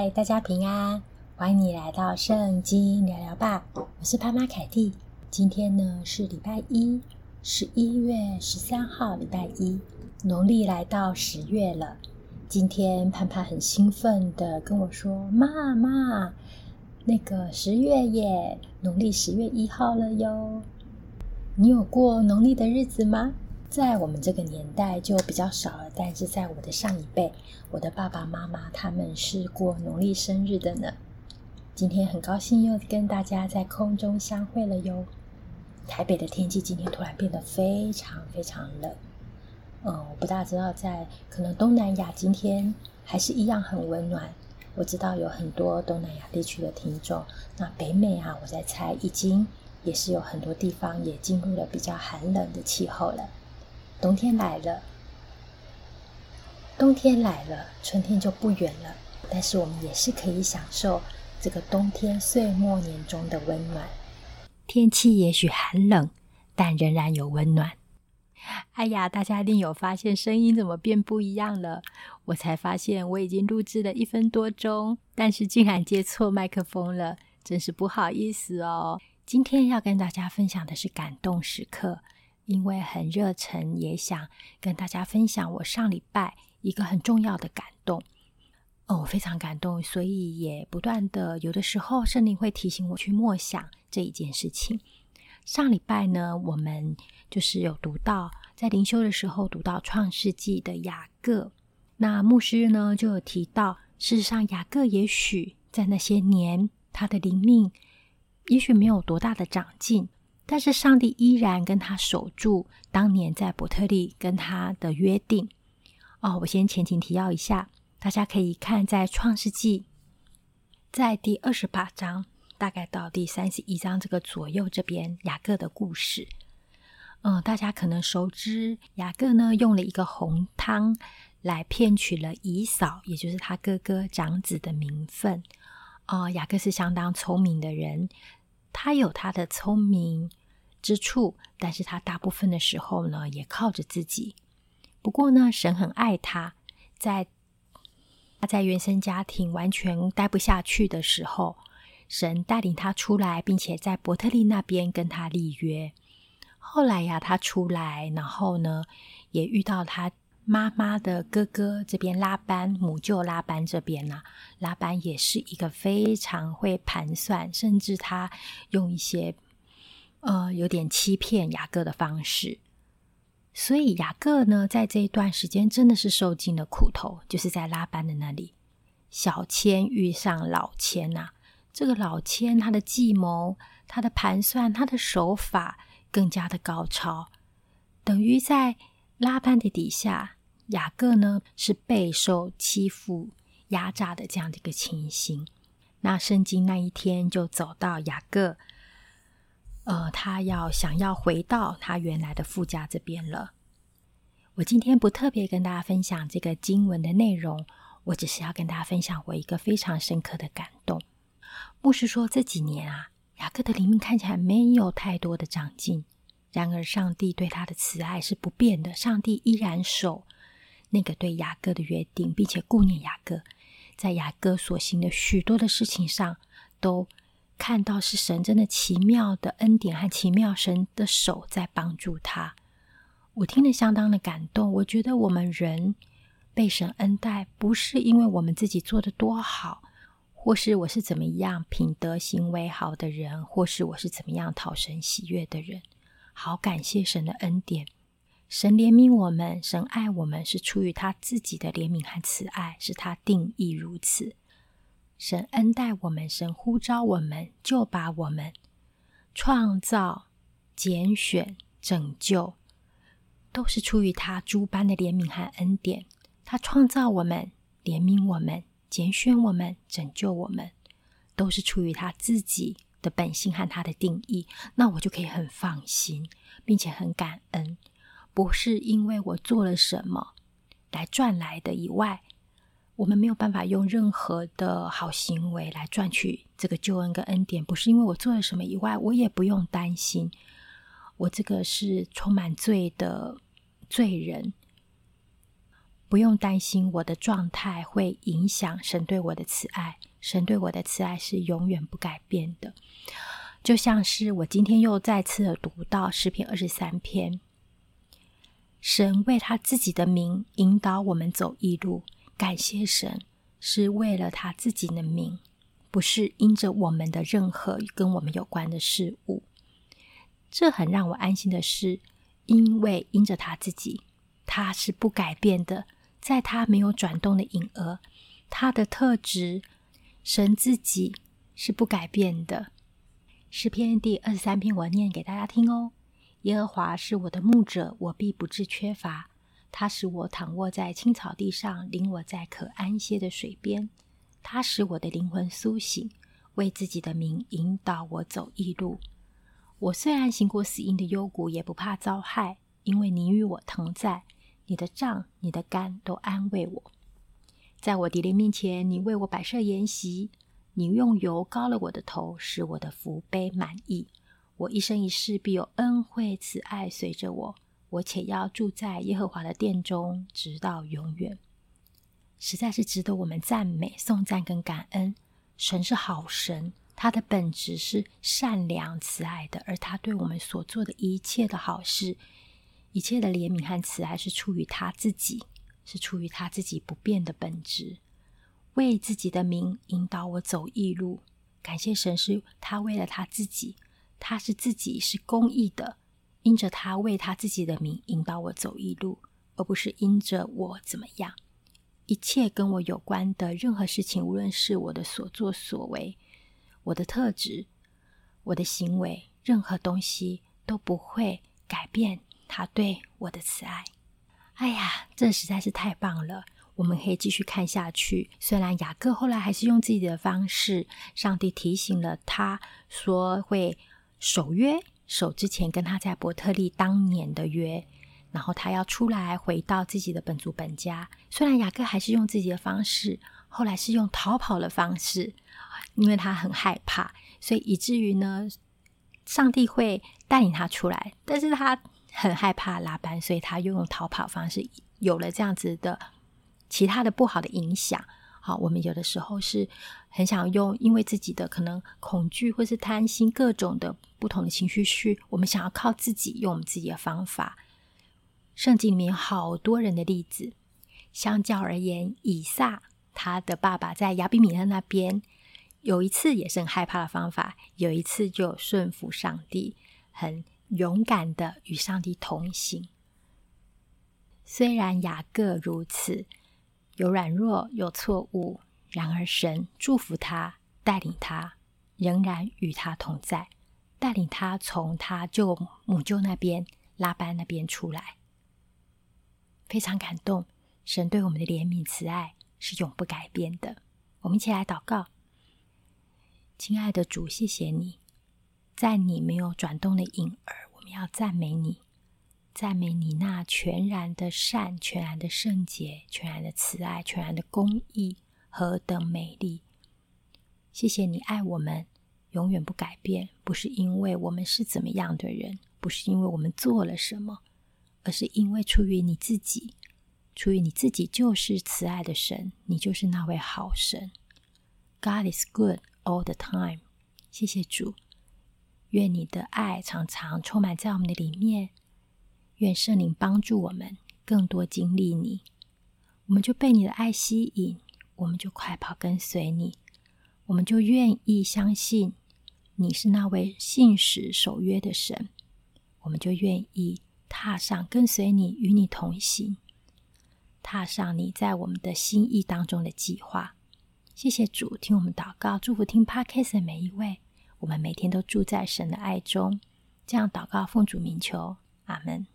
嗨，大家平安，欢迎你来到圣经聊聊吧。我是潘妈凯蒂。今天呢是礼拜一，十一月十三号，礼拜一，农历来到十月了。今天潘潘很兴奋地跟我说：“妈妈，那个十月耶，农历十月一号了哟。你有过农历的日子吗？”在我们这个年代就比较少了，但是在我的上一辈，我的爸爸妈妈他们是过农历生日的呢。今天很高兴又跟大家在空中相会了哟。台北的天气今天突然变得非常非常冷，嗯，我不大知道在可能东南亚今天还是一样很温暖。我知道有很多东南亚地区的听众，那北美啊，我在猜已经也是有很多地方也进入了比较寒冷的气候了。冬天来了，冬天来了，春天就不远了。但是我们也是可以享受这个冬天岁末年终的温暖。天气也许寒冷，但仍然有温暖。哎呀，大家一定有发现声音怎么变不一样了？我才发现我已经录制了一分多钟，但是竟然接错麦克风了，真是不好意思哦。今天要跟大家分享的是感动时刻。因为很热忱，也想跟大家分享我上礼拜一个很重要的感动。哦，非常感动，所以也不断的，有的时候圣灵会提醒我去默想这一件事情。上礼拜呢，我们就是有读到，在灵修的时候读到创世纪的雅各。那牧师呢就有提到，事实上雅各也许在那些年，他的灵命也许没有多大的长进。但是上帝依然跟他守住当年在伯特利跟他的约定。哦，我先前情提要一下，大家可以看在创世纪，在第二十八章，大概到第三十一章这个左右这边雅各的故事。嗯，大家可能熟知雅各呢用了一个红汤来骗取了姨嫂，也就是他哥哥长子的名分。哦，雅各是相当聪明的人，他有他的聪明。之处，但是他大部分的时候呢，也靠着自己。不过呢，神很爱他，在他在原生家庭完全待不下去的时候，神带领他出来，并且在伯特利那边跟他立约。后来呀，他出来，然后呢，也遇到他妈妈的哥哥这边拉班，母舅拉班这边呢、拉班也是一个非常会盘算，甚至他用一些。呃，有点欺骗雅各的方式，所以雅各呢，在这一段时间真的是受尽了苦头，就是在拉班的那里，小千遇上老千呐、这个老千他的计谋、他的盘算、他的手法更加的高超，等于在拉班的底下，雅各呢是备受欺负、压榨的这样的一个情形。那圣经那一天就走到雅各。呃，他要想要回到他原来的富家这边了。我今天不特别跟大家分享这个经文的内容，我只是要跟大家分享我一个非常深刻的感动。牧师说，这几年啊，雅各的灵命看起来没有太多的长进，然而上帝对他的慈爱是不变的，上帝依然守那个对雅各的约定，并且顾念雅各，在雅各所行的许多的事情上都。看到是神真的奇妙的恩典和奇妙神的手在帮助他，我听了相当的感动。我觉得我们人被神恩待，不是因为我们自己做得多好，或是我是怎么样品德行为好的人，或是我是怎么样讨神喜悦的人。好感谢神的恩典，神怜悯我们，神爱我们是出于他自己的怜悯和慈爱，是他定义如此。神恩待我们，神呼召我们，就把我们创造、拣选、拯救，都是出于他诸般的怜悯和恩典。他创造我们，怜悯我们，拣选我们，拯救我们，都是出于他自己的本性和他的定义。那我就可以很放心，并且很感恩，不是因为我做了什么来赚来的以外。我们没有办法用任何的好行为来赚取这个救恩跟恩典，不是因为我做了什么以外，我也不用担心，我这个是充满罪的罪人，不用担心我的状态会影响神对我的慈爱。神对我的慈爱是永远不改变的。就像是我今天又再次的读到诗篇二十三篇，神为他自己的名引导我们走义路，感谢神，是为了他自己的名，不是因着我们的任何跟我们有关的事物。这很让我安心的是，因为因着他自己，他是不改变的，在他没有转动的影儿，他的特质，神自己是不改变的。诗篇第二十三篇，我念给大家听哦。耶和华是我的牧者，我必不致缺乏。他使我躺卧在青草地上，领我在可安歇的水边。他使我的灵魂苏醒，为自己的名引导我走义路。我虽然行过死荫的幽谷，也不怕遭害，因为你与我同在。你的杖、你的竿都安慰我。在我敌人面前，你为我摆设筵席。你用油膏了我的头，使我的福杯满溢。我一生一世必有恩惠慈爱随着我，我且要住在耶和华的殿中，直到永远。实在是值得我们赞美、颂赞跟感恩。神是好神，他的本质是善良、慈爱的，而他对我们所做的一切的好事、一切的怜悯和慈爱，是出于他自己，是出于他自己不变的本质。为自己的名引导我走义路，感谢神是他为了他自己，他是自己是公义的，因着他为他自己的名引导我走一路，而不是因着我怎么样。一切跟我有关的任何事情，无论是我的所作所为、我的特质、我的行为，任何东西都不会改变他对我的慈爱。哎呀，这实在是太棒了！我们可以继续看下去。虽然雅各后来还是用自己的方式，上帝提醒了他说会守约，守之前跟他在伯特利当年的约，然后他要出来回到自己的本族本家。虽然雅各还是用自己的方式，后来是用逃跑的方式，因为他很害怕，所以以至于呢，上帝会带领他出来，但是他很害怕拉班，所以他又用逃跑方式，有了这样子的。其他的不好的影响，好，我们有的时候是很想用，因为自己的可能恐惧或是贪心，各种的不同的情绪去，我们想要靠自己用我们自己的方法。圣经里面好多人的例子，相较而言，以撒他的爸爸在亚比米勒那边有一次也是很害怕的方法，有一次就顺服上帝，很勇敢的与上帝同行。虽然雅各如此。有软弱，有错误，然而神祝福他，带领他，仍然与他同在，带领他从他舅母舅那边拉班那边出来，非常感动。神对我们的怜悯慈爱是永不改变的。我们一起来祷告，亲爱的主，谢谢你，在你没有转动的影儿，我们要赞美你。赞美你那全然的善、全然的圣洁、全然的慈爱、全然的公义，何等美丽！谢谢你爱我们，永远不改变，不是因为我们是怎么样的人，不是因为我们做了什么，而是因为出于你自己，出于你自己就是慈爱的神，你就是那位好神。God is good all the time。谢谢主，愿你的爱常常充满在我们的里面。愿圣灵帮助我们更多经历你，我们就被你的爱吸引，我们就快跑跟随你，我们就愿意相信你是那位信实守约的神，我们就愿意踏上跟随你，与你同行，踏上你在我们的心意当中的计划。谢谢主，听我们祷告，祝福听 Podcast 的每一位，我们每天都住在神的爱中。这样祷告，奉主名求，阿门。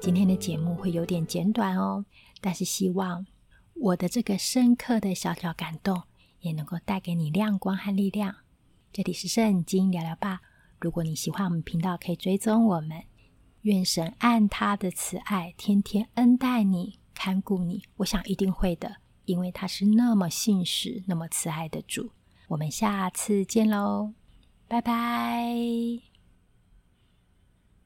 今天的节目会有点简短哦，但是希望我的这个深刻的小小感动，也能够带给你亮光和力量。这里是圣经聊聊吧。如果你喜欢我们频道，可以追踪我们。愿神按他的慈爱，天天恩待你，看顾你。我想一定会的，因为他是那么信实、那么慈爱的主。我们下次见喽，拜拜。